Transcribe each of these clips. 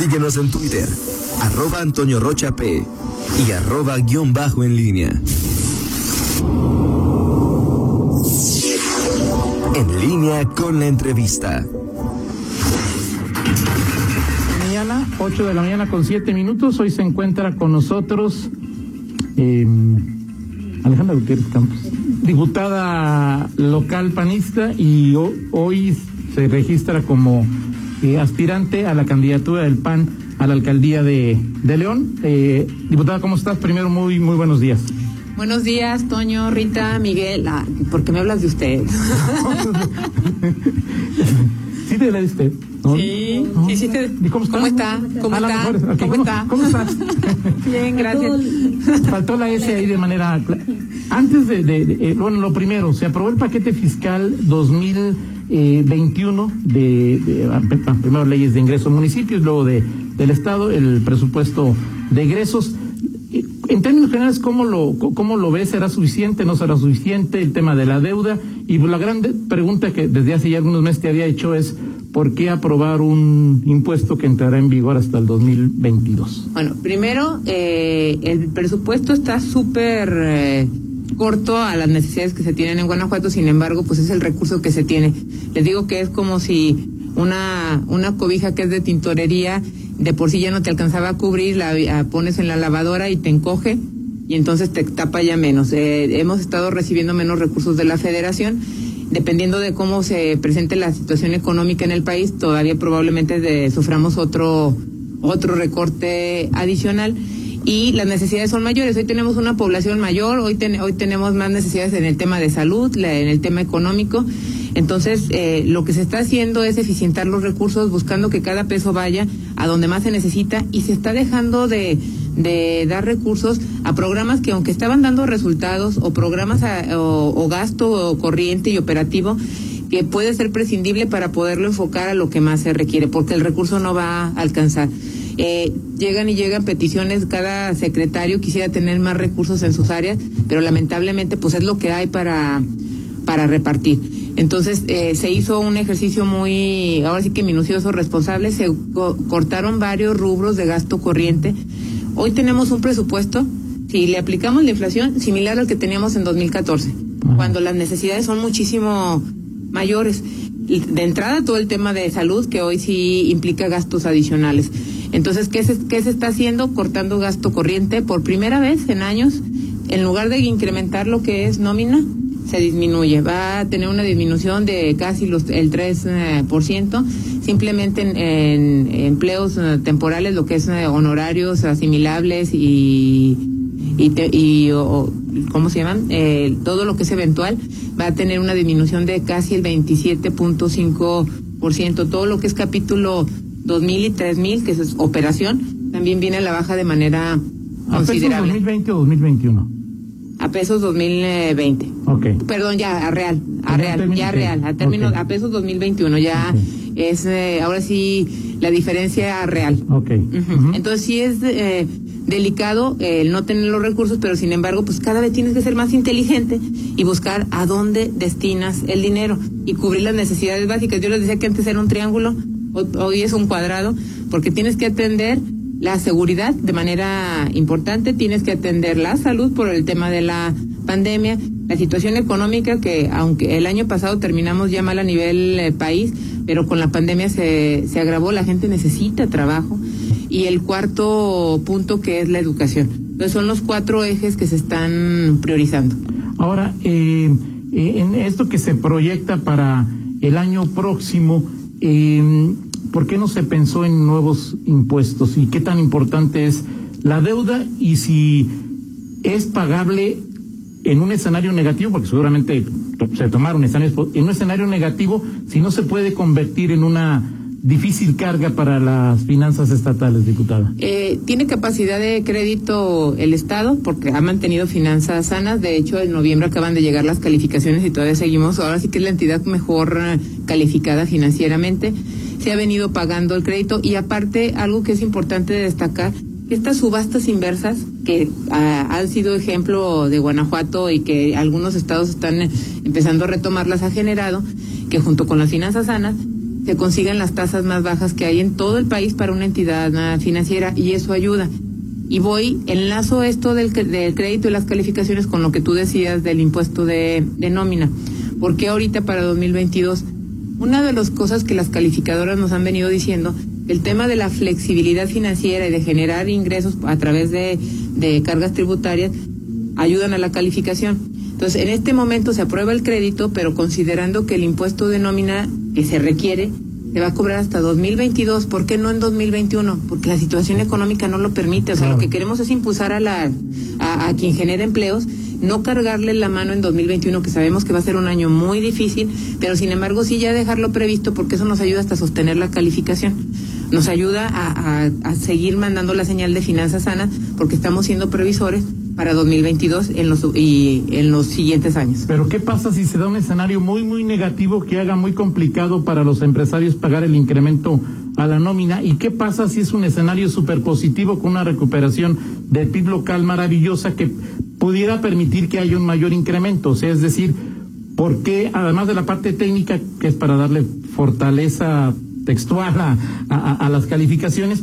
Síguenos en Twitter, arroba Antonio Rocha P y arroba guion bajo en línea. En línea con la entrevista. Mañana, 8 de la mañana con 7 minutos. Hoy se encuentra con nosotros eh, Alejandra Gutiérrez Campos, diputada local panista y ho- hoy se registra como eh, aspirante a la candidatura del PAN a la alcaldía de, de León. Eh, diputada, ¿cómo estás? Primero, muy, muy buenos días. Buenos días, Toño, Rita, Miguel. Ah, ¿Por qué me hablas de usted? ¿Sí te la diste? ¿No? Sí, ¿No? sí, sí te- ¿Y cómo, ¿Cómo está? ¿Cómo está? ¿Cómo está? ¿Cómo estás? Bien, gracias. Faltó la S ahí de manera. Antes de, de- de- eh, bueno, lo primero, se aprobó el paquete fiscal 2021 de, de ah, ah, primero leyes de ingreso a municipios, luego de del estado, el presupuesto de egresos. Eh, En términos generales, ¿cómo lo, cómo lo ves? ¿Será suficiente? ¿No será suficiente? El tema de la deuda. Y la gran pregunta que desde hace ya algunos meses te había hecho es, ¿por qué aprobar un impuesto que entrará en vigor hasta el 2022? Bueno, primero, eh, el presupuesto está súper eh, corto a las necesidades que se tienen en Guanajuato, sin embargo, pues es el recurso que se tiene. Les digo que es como si una, una cobija que es de tintorería, de por sí ya no te alcanzaba a cubrir, la pones en la lavadora y te encoge y entonces te tapa ya menos. Eh, hemos estado recibiendo menos recursos de la federación. Dependiendo de cómo se presente la situación económica en el país, todavía probablemente de- suframos otro otro recorte adicional y las necesidades son mayores. Hoy tenemos una población mayor, hoy, ten- hoy tenemos más necesidades en el tema de salud, la- en el tema económico. Entonces, eh, lo que se está haciendo es eficientar los recursos, buscando que cada peso vaya a donde más se necesita y se está dejando de, de dar recursos a programas que aunque estaban dando resultados o programas a- o, o gasto corriente y operativo, que puede ser prescindible para poderlo enfocar a lo que más se requiere, porque el recurso no va a alcanzar. Eh, llegan y llegan peticiones, cada secretario quisiera tener más recursos en sus áreas, pero lamentablemente pues es lo que hay para, para repartir. Entonces eh, se hizo un ejercicio muy, ahora sí que minucioso, responsable, se co- cortaron varios rubros de gasto corriente. Hoy tenemos un presupuesto, si le aplicamos la inflación, similar al que teníamos en 2014, cuando las necesidades son muchísimo mayores. De entrada, todo el tema de salud, que hoy sí implica gastos adicionales. Entonces, ¿qué se, qué se está haciendo? Cortando gasto corriente por primera vez en años. En lugar de incrementar lo que es nómina, se disminuye. Va a tener una disminución de casi los, el 3%, por ciento, simplemente en, empleos eh, temporales, lo que es eh, honorarios asimilables y, y, te- y o- ¿cómo se llaman? Eh, todo lo que es eventual va a tener una disminución de casi el 27.5%. Todo lo que es capítulo 2000 y 3000, que es operación, también viene a la baja de manera ¿A pesos considerable. 2020 o 2021? A pesos 2020. Ok. Perdón, ya a real, a real, ya real, a término, Ok. a pesos 2021, ya es, eh, ahora sí, la diferencia real. Ok. Entonces sí es eh, delicado eh, el no tener los recursos, pero sin embargo, pues cada vez tienes que ser más inteligente y buscar a dónde destinas el dinero y cubrir las necesidades básicas. Yo les decía que antes era un triángulo, hoy es un cuadrado, porque tienes que atender la seguridad de manera importante, tienes que atender la salud por el tema de la pandemia, la situación económica que aunque el año pasado terminamos ya mal a nivel eh, país, pero con la pandemia se, se agravó, la gente necesita trabajo y el cuarto punto que es la educación. Entonces son los cuatro ejes que se están priorizando. Ahora, eh, eh, en esto que se proyecta para el año próximo, eh, ¿por qué no se pensó en nuevos impuestos? ¿Y qué tan importante es la deuda? Y si es pagable en un escenario negativo, porque seguramente se tomaron escenarios, en un escenario negativo, si no se puede convertir en una difícil carga para las finanzas estatales, diputada. Eh, tiene capacidad de crédito el Estado porque ha mantenido finanzas sanas. De hecho, en noviembre acaban de llegar las calificaciones y todavía seguimos. Ahora sí que es la entidad mejor eh, calificada financieramente. Se ha venido pagando el crédito y aparte, algo que es importante destacar, estas subastas inversas que ah, han sido ejemplo de Guanajuato y que algunos estados están eh, empezando a retomarlas, ha generado que junto con las finanzas sanas se consigan las tasas más bajas que hay en todo el país para una entidad financiera y eso ayuda. Y voy, enlazo esto del, del crédito y las calificaciones con lo que tú decías del impuesto de, nómina. Porque ahorita para 2022, una de las cosas que las calificadoras nos han venido diciendo, el tema de la flexibilidad financiera y de generar ingresos a través de cargas tributarias, ayudan a la calificación. Entonces, en este momento se aprueba el crédito, pero considerando que el impuesto de nómina que se requiere se va a cobrar hasta 2022. ¿Por qué no en 2021? Porque la situación económica no lo permite. O sea, lo que queremos es impulsar a, la, a, quien genera empleos, no cargarle la mano en 2021, que sabemos que va a ser un año muy difícil, pero sin embargo sí ya dejarlo previsto porque eso nos ayuda hasta sostener la calificación. Nos ayuda a, a, a seguir mandando la señal de finanzas sanas porque estamos siendo previsores para 2022 en los, y en los siguientes años. Pero ¿qué pasa si se da un escenario muy, muy negativo que haga muy complicado para los empresarios pagar el incremento a la nómina? ¿Y qué pasa si es un escenario súper positivo con una recuperación del PIB local maravillosa que pudiera permitir que haya un mayor incremento? O sea, es decir, ¿por qué, además de la parte técnica, que es para darle fortaleza textual a, a, a las calificaciones,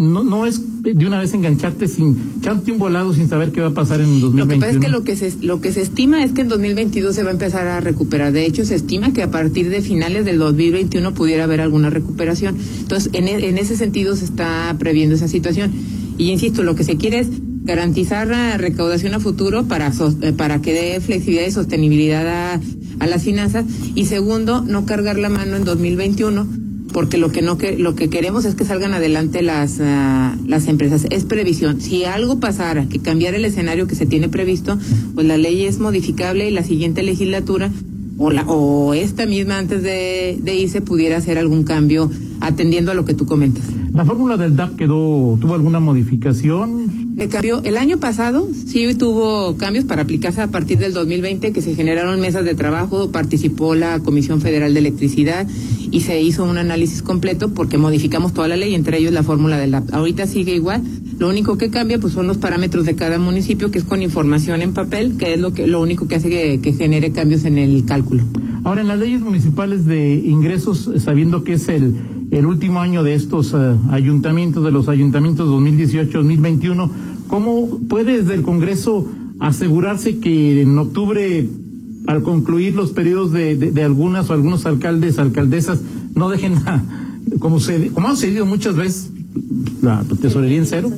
no, no es de una vez engancharte sin echarte un volado sin saber qué va a pasar en 2021. Lo que pasa es que lo que se lo que se estima es que en 2022 se va a empezar a recuperar. De hecho, se estima que a partir de finales del 2021 pudiera haber alguna recuperación. Entonces, en, e, en ese sentido se está previendo esa situación. Y insisto, lo que se quiere es garantizar la recaudación a futuro para eh, para que dé flexibilidad y sostenibilidad a, a las finanzas y segundo, no cargar la mano en 2021 porque lo que no que lo que queremos es que salgan adelante las uh, las empresas. Es previsión. Si algo pasara que cambiara el escenario que se tiene previsto pues la ley es modificable y la siguiente legislatura o la o esta misma antes de, de irse pudiera hacer algún cambio atendiendo a lo que tú comentas. La fórmula del DAP quedó tuvo alguna modificación cambió. El año pasado sí tuvo cambios para aplicarse a partir del 2020, que se generaron mesas de trabajo, participó la Comisión Federal de Electricidad y se hizo un análisis completo porque modificamos toda la ley, entre ellos la fórmula del la Ahorita sigue igual. Lo único que cambia pues son los parámetros de cada municipio, que es con información en papel, que es lo que lo único que hace que, genere cambios en el cálculo. Ahora, en las leyes municipales de ingresos, sabiendo que es el el último año de estos uh, ayuntamientos, de los ayuntamientos 2018-2021, ¿cómo puede desde el Congreso asegurarse que en octubre, al concluir los periodos de, de, algunas o algunos alcaldes, alcaldesas, no dejen, como, se, como ha sucedido muchas veces, la tesorería en cero?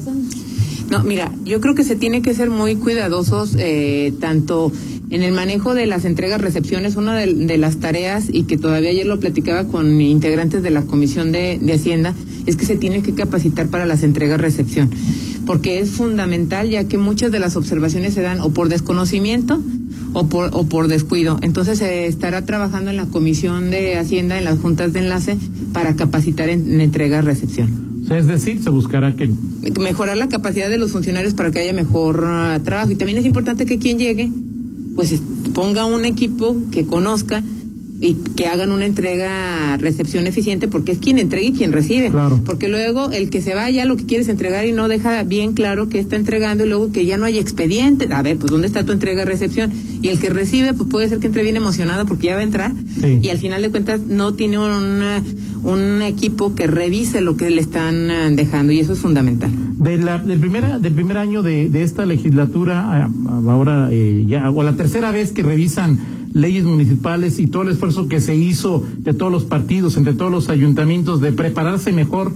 No, mira, yo creo que se tiene que ser muy cuidadosos, eh, tanto en el manejo de las entregas recepciones, una de, las tareas, y que todavía ayer lo platicaba con integrantes de la Comisión de, Hacienda, es que se tiene que capacitar para las entregas recepción, porque es fundamental ya que muchas de las observaciones se dan o por desconocimiento o por, o por descuido. Entonces se estará trabajando en la Comisión de Hacienda, en las juntas de enlace, para capacitar en, en entrega-recepción. Es decir, se buscará que... Mejorar la capacidad de los funcionarios para que haya mejor uh, trabajo. Y también es importante que quien llegue pues ponga un equipo que conozca y que hagan una entrega recepción eficiente porque es quien entrega y quien recibe. Claro. Porque luego el que se vaya lo que quiere es entregar y no deja bien claro que está entregando y luego que ya no hay expediente. A ver, pues ¿dónde está tu entrega recepción? Y el que recibe pues puede ser que entre bien emocionado porque ya va a entrar Sí. y al final de cuentas no tiene una, un equipo que revise lo que le están eh, dejando y eso es fundamental. De la, del, primer, del primer año de, de esta legislatura, a- a- ahora eh, ya, o la tercera vez que revisan leyes municipales y todo el esfuerzo que se hizo de todos los partidos, entre todos los ayuntamientos, de prepararse mejor,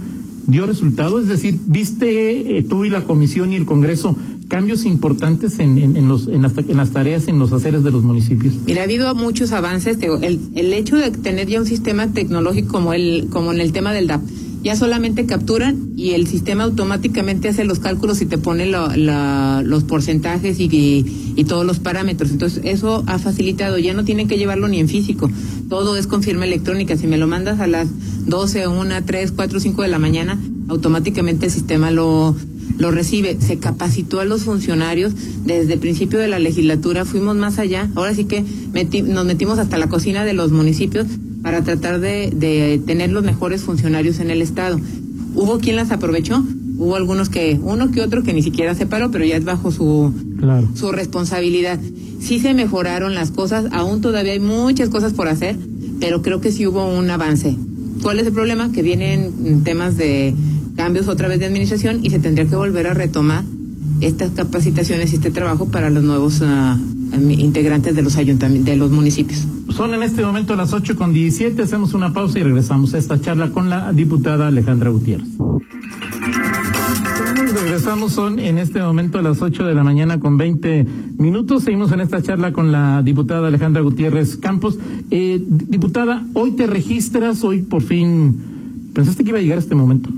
dio resultado. Es decir, viste eh, tú y la comisión y el Congreso cambios importantes en, en, los, en, las, en las tareas, en los haceres de los municipios. Mira, ha habido muchos avances. El, el hecho de tener ya un sistema tecnológico como el, como en el tema del DAP, ya solamente capturan y el sistema automáticamente hace los cálculos y te pone la- los porcentajes y, y, todos los parámetros. Entonces, eso ha facilitado. Ya no tienen que llevarlo ni en físico. Todo es con firma electrónica. Si me lo mandas a las 12, 1, 3, 4, 5 de la mañana, automáticamente el sistema lo, lo recibe. Se capacitó a los funcionarios desde el principio de la legislatura, fuimos más allá. Ahora sí que nos metimos hasta la cocina de los municipios para tratar de, de tener los mejores funcionarios en el Estado. ¿Hubo quien las aprovechó? Hubo algunos que, uno que otro que ni siquiera se paró, pero ya es bajo su, Claro. su responsabilidad. Sí se mejoraron las cosas, aún todavía hay muchas cosas por hacer, pero creo que sí hubo un avance. ¿Cuál es el problema? Que vienen temas de cambios otra vez de administración y se tendría que volver a retomar estas capacitaciones y este trabajo para los nuevos uh, integrantes de los ayuntamientos, de los municipios. Son en este momento las 8 con 17, hacemos una pausa y regresamos a esta charla con la diputada Alejandra Gutiérrez. Regresamos, son en este momento a las 8 de la mañana con 20 minutos. Seguimos en esta charla con la diputada Alejandra Gutiérrez Campos. Eh, diputada, hoy te registras, hoy por fin, ¿pensaste que iba a llegar este momento?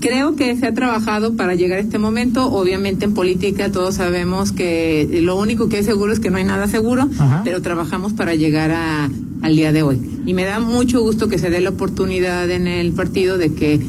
Creo que se ha trabajado para llegar a este momento. Obviamente en política todos sabemos que lo único que es seguro es que no hay nada seguro, pero trabajamos para llegar a, al día de hoy. Y me da mucho gusto que se dé la oportunidad en el partido de que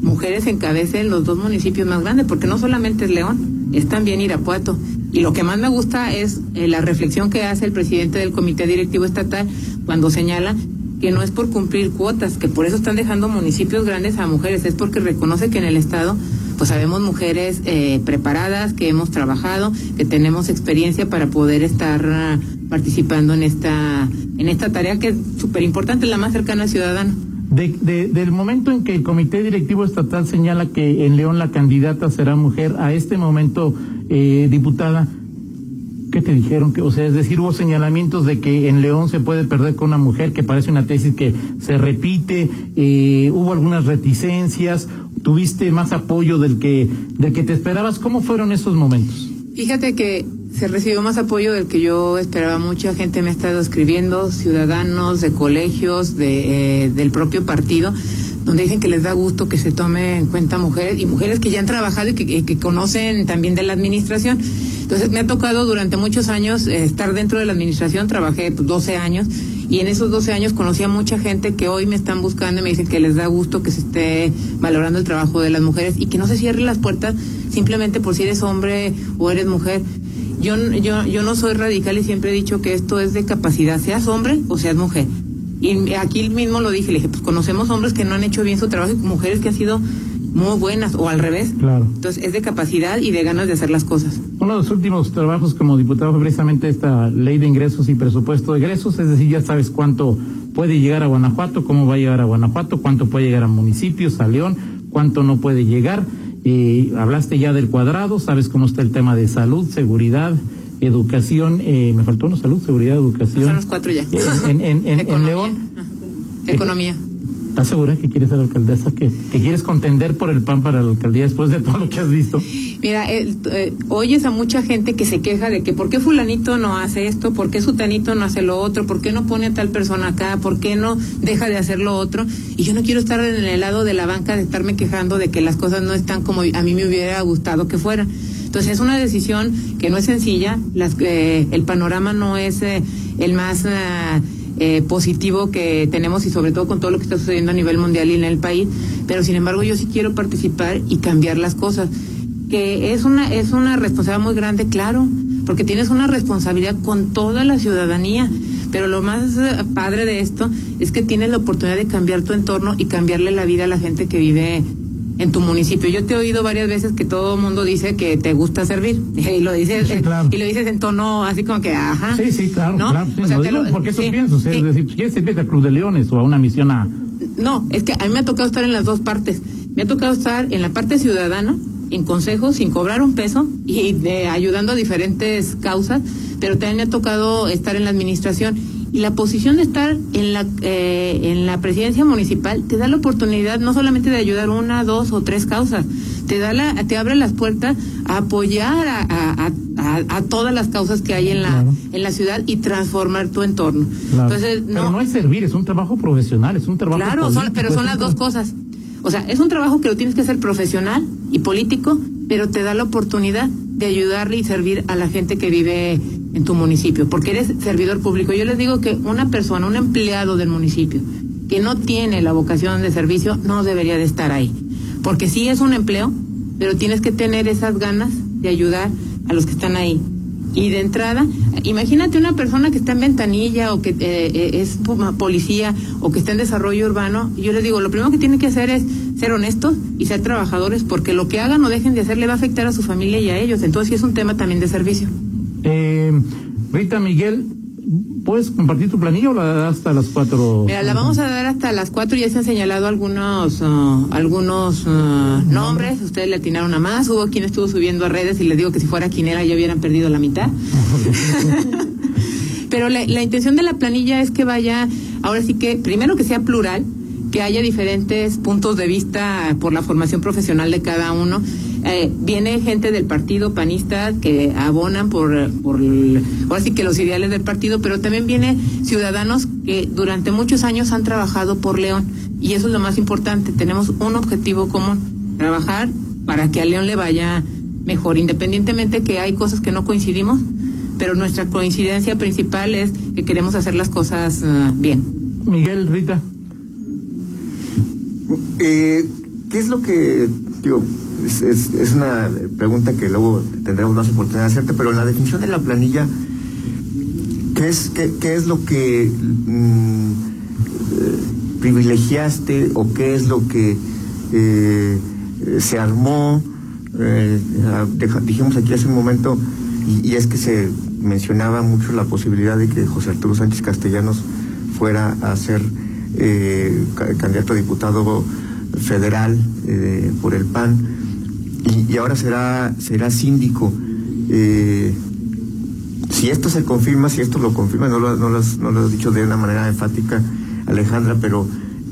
mujeres encabecen los dos municipios más grandes, porque no solamente es León, es también Irapuato. Y lo que más me gusta es eh, la reflexión que hace el presidente del Comité Directivo Estatal cuando señala que no es por cumplir cuotas, que por eso están dejando municipios grandes a mujeres, es porque reconoce que en el Estado pues sabemos mujeres eh, preparadas, que hemos trabajado, que tenemos experiencia para poder estar ah, participando en esta, en esta tarea que es súper importante, la más cercana al ciudadano. De, del momento en que el Comité Directivo Estatal señala que en León la candidata será mujer, a este momento, eh, diputada, ¿Qué te dijeron? O sea, es decir, hubo señalamientos de que en León se puede perder con una mujer, que parece una tesis que se repite, eh, hubo algunas reticencias, tuviste más apoyo del que, del que te esperabas. ¿Cómo fueron esos momentos? Fíjate que se recibió más apoyo del que yo esperaba. Mucha gente me ha estado escribiendo, ciudadanos de colegios, de, eh, del propio partido, donde dicen que les da gusto que se tome en cuenta mujeres y mujeres que ya han trabajado y que, que conocen también de la administración. Entonces me ha tocado durante muchos años eh, estar dentro de la administración, trabajé 12 años y en esos 12 años conocí a mucha gente que hoy me están buscando y me dicen que les da gusto que se esté valorando el trabajo de las mujeres y que no se cierren las puertas simplemente por si eres hombre o eres mujer. Yo, yo, yo no soy radical y siempre he dicho que esto es de capacidad, seas hombre o seas mujer. Y aquí mismo lo dije, le dije, pues conocemos hombres que no han hecho bien su trabajo y mujeres que han sido muy buenas o al revés. Claro. Entonces es de capacidad y de ganas de hacer las cosas. Uno de los últimos trabajos como diputado fue precisamente esta ley de ingresos y presupuesto de ingresos, es decir, ya sabes cuánto puede llegar a Guanajuato, cómo va a llegar a Guanajuato, cuánto puede llegar a municipios, a León, cuánto no puede llegar. y hablaste ya del cuadrado, sabes cómo está el tema de salud, seguridad, educación, eh, me faltó una salud, seguridad, educación. Son los cuatro ya. En, en, en, en León. Economía. ¿Estás segura que quieres ser alcaldesa? ¿Que, que quieres contender por el PAN para la alcaldía después de todo lo que has visto? Mira, eh, oyes a mucha gente que se queja de que por qué fulanito no hace esto, por qué sutanito no hace lo otro, por qué no pone a tal persona acá, por qué no deja de hacer lo otro. Y yo no quiero estar en el lado de la banca de estarme quejando de que las cosas no están como a mí me hubiera gustado que fueran. Entonces es una decisión que no es sencilla, las, eh, el panorama no es eh, el más... Eh, positivo que tenemos y sobre todo con todo lo que está sucediendo a nivel mundial y en el país, pero sin embargo yo sí quiero participar y cambiar las cosas, que es una es una responsabilidad muy grande, claro, porque tienes una responsabilidad con toda la ciudadanía, pero lo más eh, padre de esto es que tienes la oportunidad de cambiar tu entorno y cambiarle la vida a la gente que vive en tu municipio. Yo te he oído varias veces que todo el mundo dice que te gusta servir y lo dices y lo dices en tono así como que ajá. Sí, sí, claro, claro. o sea, porque eso pienso, es decir, ¿quieres servir a Cruz de Leones o a una misión a No, es que a mí me ha tocado estar en las dos partes. Me ha tocado estar en la parte ciudadana, en consejos, sin cobrar un peso y de, ayudando a diferentes causas, pero también me ha tocado estar en la administración y la posición de estar en la, eh, en la presidencia municipal te da la oportunidad no solamente de ayudar una, dos o tres causas, te, da la, te abre las puertas a apoyar a, a, a, todas las causas que hay en la, en la ciudad y transformar tu entorno. Entonces, no, pero no es servir, es un trabajo profesional, es un trabajo. Claro, pero son las dos cosas. O sea, es un trabajo que lo tienes que hacer profesional y político, pero te da la oportunidad de ayudarle y servir a la gente que vive en tu municipio, porque eres servidor público. Yo les digo que una persona, un empleado del municipio que no tiene la vocación de servicio no debería de estar ahí, porque sí es un empleo, pero tienes que tener esas ganas de ayudar a los que están ahí. Y de entrada, imagínate una persona que está en ventanilla o que eh, eh, es policía o que está en desarrollo urbano. Yo les digo, lo primero que tienen que hacer es ser honestos y ser trabajadores porque lo que hagan o dejen de hacer le va a afectar a su familia y a ellos. Entonces sí es un tema también de servicio. Eh, Rita Miguel, ¿Puedes compartir tu planilla o la das hasta las cuatro? Mira, la vamos a dar hasta las cuatro. Ya se han señalado algunos uh, algunos uh, nombres. Ustedes le atinaron a más. Hubo quien estuvo subiendo a redes y le digo que si fuera quinera ya hubieran perdido la mitad. Pero la, la intención de la planilla es que vaya, ahora sí que, primero que sea plural, que haya diferentes puntos de vista por la formación profesional de cada uno. Eh, viene gente del partido panista que abonan por, por ahora sí que los ideales del partido, pero también viene ciudadanos que durante muchos años han trabajado por León y eso es lo más importante. Tenemos un objetivo común, trabajar para que a León le vaya mejor, independientemente que hay cosas que no coincidimos, pero nuestra coincidencia principal es que queremos hacer las cosas ah, bien. Miguel, Rita. Eh, ¿Qué es lo que, digo, es, una pregunta que luego tendremos más oportunidad de hacerte, pero en la definición de la planilla, ¿qué es, qué, es lo que mm, privilegiaste o qué es lo que eh, se armó? Eh, dijimos aquí hace un momento, y, y es que se mencionaba mucho la posibilidad de que José Arturo Sánchez Castellanos fuera a ser eh, ca- candidato a diputado federal eh, por el PAN y, ahora será será síndico. Eh, si esto se confirma, si esto lo confirma, no lo, no lo has, dicho de una manera enfática, Alejandra, pero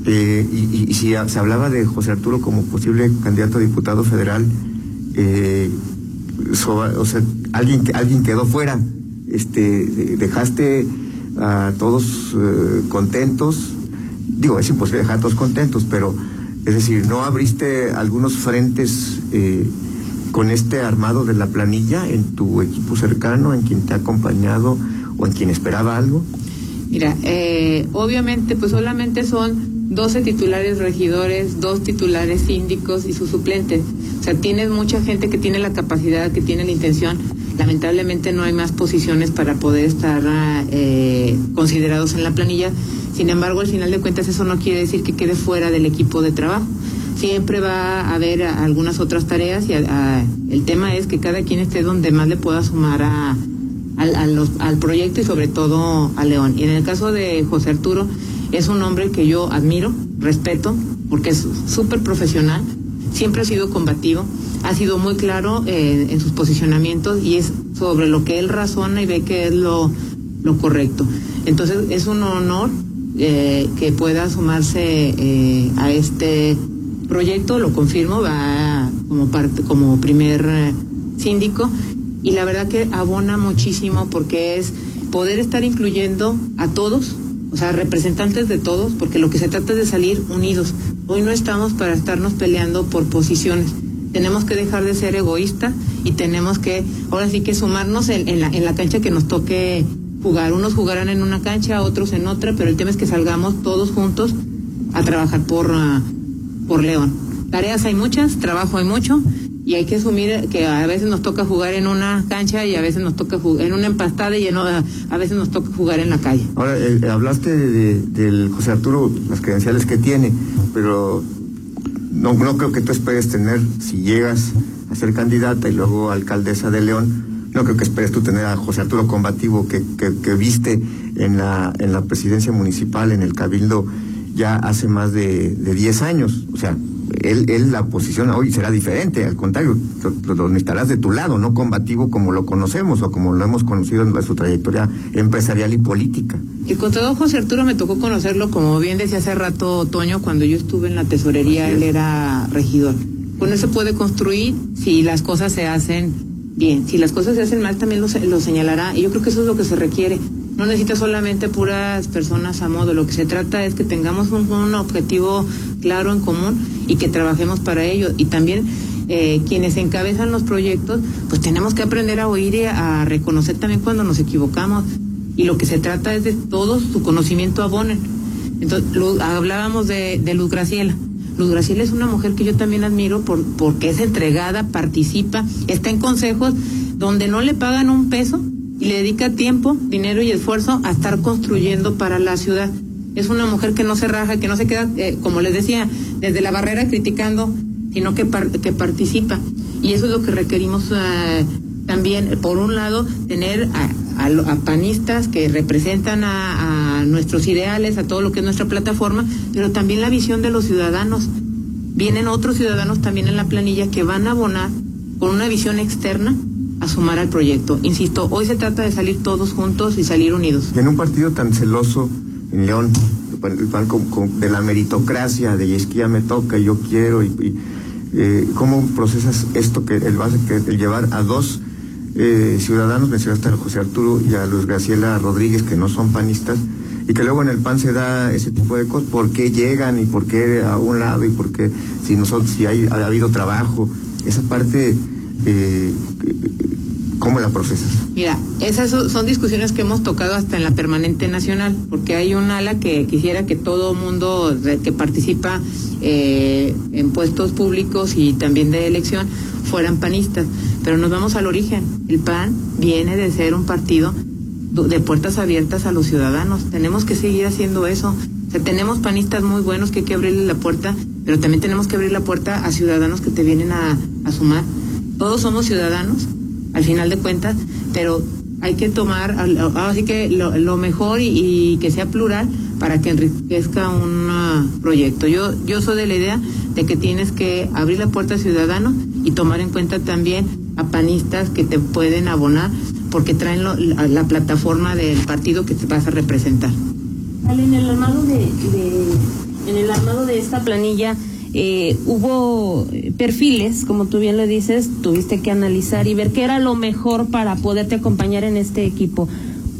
y, si se hablaba de José Arturo como posible candidato a diputado federal, o sea, alguien alguien quedó fuera, este, de- dejaste a todos contentos, digo, es imposible dejar a todos contentos, pero es decir, no abriste algunos frentes eh, con este armado de la planilla en tu equipo cercano, en quien te ha acompañado o en quien esperaba algo. Mira, eh, obviamente, pues solamente son 12 titulares regidores, dos titulares síndicos y su suplente. O sea, tienes mucha gente que tiene la capacidad, que tiene la intención. Lamentablemente no hay más posiciones para poder estar eh, considerados en la planilla. Sin embargo, al final de cuentas, eso no quiere decir que quede fuera del equipo de trabajo. Siempre va a haber algunas otras tareas y el tema es que cada quien esté donde más le pueda sumar a los- al proyecto y sobre todo a León. Y en el caso de José Arturo, es un hombre que yo admiro, respeto, porque es súper profesional, siempre ha sido combativo, ha sido muy claro eh, en sus posicionamientos y es sobre lo que él razona y ve que es lo, lo correcto. Entonces es un honor eh, que pueda sumarse eh, a este proyecto, lo confirmo, va como parte, como primer eh, síndico y la verdad que abona muchísimo porque es poder estar incluyendo a todos, o sea, representantes de todos, porque lo que se trata es de salir unidos. Hoy no estamos para estarnos peleando por posiciones. Tenemos que dejar de ser egoístas y tenemos que, ahora sí que sumarnos en, la, en la cancha que nos toque jugar. Unos jugarán en una cancha, otros en otra, pero el tema es que salgamos todos juntos a trabajar por, ah, por León. Tareas hay muchas, trabajo hay mucho y hay que asumir que a veces nos toca jugar en una cancha y a veces nos toca jugar en una empastada y en a veces nos toca jugar en la calle. Ahora, eh, hablaste de- de- del José Arturo, las credenciales que tiene, pero no, no creo que tú esperes tener, si llegas a ser candidata y luego alcaldesa de León, no creo que esperes tú tener a José Arturo combativo que, que, que viste en la, en la presidencia municipal, en el cabildo, ya hace más de, de 10 años. O sea, él, él la posición hoy será diferente, al contrario, lo, lo necesitarás de tu lado, no combativo como lo conocemos o como lo hemos conocido en su trayectoria empresarial y política. Y con todo José Arturo me tocó conocerlo, como bien decía hace rato Toño, cuando yo estuve en la tesorería, él era regidor. Con se puede construir si las cosas se hacen bien. Si las cosas se hacen mal, también lo, lo señalará. Y yo creo que eso es lo que se requiere. No necesita solamente puras personas a modo. Lo que se trata es que tengamos un, objetivo claro en común y que trabajemos para ello. Y también eh, quienes encabezan los proyectos, pues tenemos que aprender a oír y a, reconocer también cuando nos equivocamos. Y lo que se trata es de todos su conocimiento abonen. Entonces, Lu- hablábamos de, de Luz Graciela. Luz Graciela es una mujer que yo también admiro por, porque es entregada, participa, está en consejos donde no le pagan un peso y le dedica tiempo, dinero y esfuerzo a estar construyendo para la ciudad. Es una mujer que no se raja, que no se queda, eh, como les decía, desde la barrera criticando, sino que, que participa. Y eso es lo que requerimos eh, también, por un lado, tener a, panistas que representan a, nuestros ideales, a todo lo que es nuestra plataforma, pero también la visión de los ciudadanos. Vienen otros ciudadanos también en la planilla que van a abonar con una visión externa a sumar al proyecto. Insisto, hoy se trata de salir todos juntos y salir unidos. en un partido tan celoso en León, de la meritocracia, de es que me toca, yo quiero, y, eh, ¿cómo procesas esto que el, base, que llevar a dos eh, ciudadanos, mencionaste a José Arturo y a Luis Graciela Rodríguez, que no son panistas, y que luego en el PAN se da ese tipo de cosas, ¿por qué llegan y por qué a un lado y por qué si nosotros, si hay, ha habido trabajo? Esa parte, eh, ¿cómo la procesas? Mira, esas son discusiones que hemos tocado hasta en la permanente nacional, porque hay un ala que quisiera que todo mundo que participa eh, en puestos públicos y también de elección fueran panistas. Pero nos vamos al origen. El PAN viene de ser un partido de puertas abiertas a los ciudadanos. Tenemos que seguir haciendo eso. tenemos panistas muy buenos que hay que abrirle la puerta, pero también tenemos que abrir la puerta a ciudadanos que te vienen a, sumar. Todos somos ciudadanos, al final de cuentas, pero hay que tomar así que lo, mejor y, que sea plural para que enriquezca un ah, proyecto. Yo yo soy de la idea de que tienes que abrir la puerta a ciudadanos y tomar en cuenta también a panistas que te pueden abonar porque traen la, plataforma del partido que te vas a representar. En el armado de, en el armado de esta planilla eh, hubo perfiles, como tú bien lo dices, tuviste que analizar y ver qué era lo mejor para poderte acompañar en este equipo.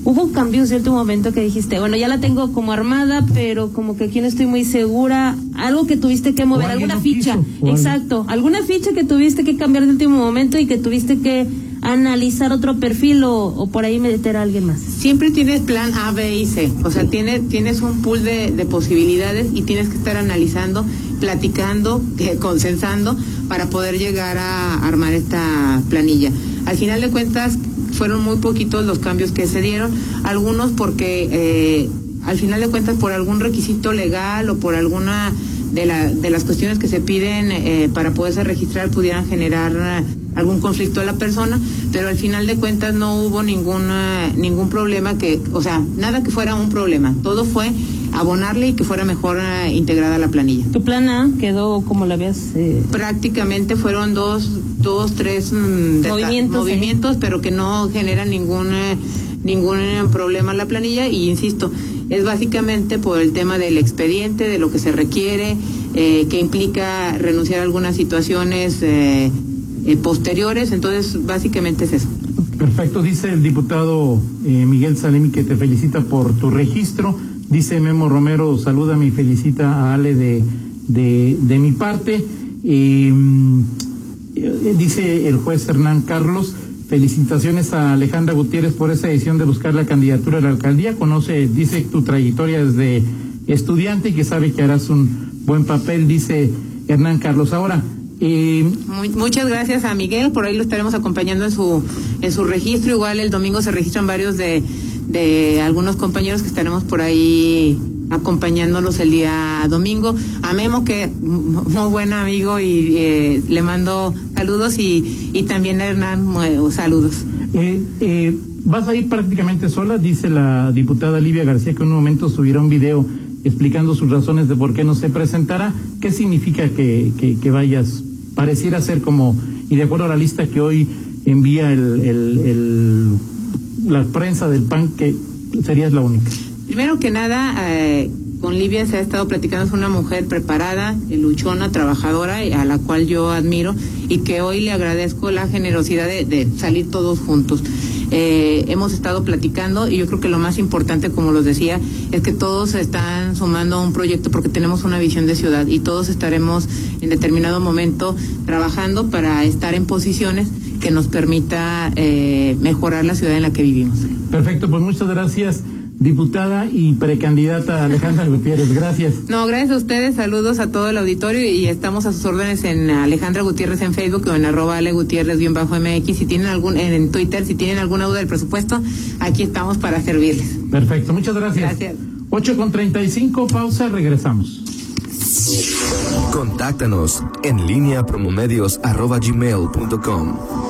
¿Hubo cambios en cierto momento que dijiste, bueno, ya la tengo como armada, pero como que aquí no estoy muy segura? Algo que tuviste que mover, alguna ficha. Exacto, alguna ficha que tuviste que cambiar de último momento y que tuviste que analizar otro perfil o, por ahí meter a alguien más? Siempre tienes plan A, B y C. O sea, tienes, tienes un pool de, de posibilidades y tienes que estar analizando, platicando, eh, consensando para poder llegar a armar esta planilla. Al final de cuentas, fueron muy poquitos los cambios que se dieron, algunos porque eh, al final de cuentas por algún requisito legal o por alguna de, la, de las cuestiones que se piden eh, para poderse registrar pudieran generar eh, algún conflicto a la persona, pero al final de cuentas no hubo ningún, ningún problema que, o sea, nada que fuera un problema, todo fue abonarle y que fuera mejor eh, integrada la planilla. ¿Tu plan A quedó como la habías...? Eh... Prácticamente fueron dos, dos tres mm, movimientos, movimientos pero que no generan ningún, eh, ningún problema en la planilla y insisto, es básicamente por el tema del expediente, de lo que se requiere, eh, que implica renunciar a algunas situaciones posteriores, entonces básicamente es eso. Perfecto, dice el diputado Miguel Salemi que te felicita por tu registro Dice Memo Romero, saluda y felicita a Ale de, de, mi parte. Eh, dice el juez Hernán Carlos, felicitaciones a Alejandra Gutiérrez por esa decisión de buscar la candidatura a la alcaldía. Conoce, dice tu trayectoria desde estudiante y que sabe que harás un buen papel, dice Hernán Carlos. Ahora, eh, muchas gracias a Miguel, por ahí lo estaremos acompañando en su en su registro. Igual el domingo se registran varios de de algunos compañeros que estaremos por ahí acompañándolos el día domingo. A Memo, que muy buen amigo, y eh, le mando saludos, y, y también a Hernán, saludos. Eh, eh, vas a ir prácticamente sola, dice la diputada Livia García, que en un momento subirá un video explicando sus razones de por qué no se presentará. ¿Qué significa que, que, vayas? Pareciera ser como, y de acuerdo a la lista que hoy envía el, el la prensa del PAN que serías la única? Primero que nada, eh, con Livia se ha estado platicando, es una mujer preparada, luchona, trabajadora, a la cual yo admiro y que hoy le agradezco la generosidad de, salir todos juntos. Eh, hemos estado platicando y yo creo que lo más importante, como los decía, es que todos están sumando a un proyecto porque tenemos una visión de ciudad y todos estaremos en determinado momento trabajando para estar en posiciones que nos permita eh, mejorar la ciudad en la que vivimos. Perfecto, pues muchas gracias diputada y precandidata Alejandra Gutiérrez. Gracias. No, gracias a ustedes. Saludos a todo el auditorio y estamos a sus órdenes en Alejandra Gutiérrez en Facebook o en arroba Ale Gutiérrez-MX. Si tienen algún, en Twitter, si tienen alguna duda del presupuesto, aquí estamos para servirles. Perfecto, muchas gracias. Gracias. 8 con 35, pausa, regresamos. Contáctanos en línea promomedios arroba gmail.com.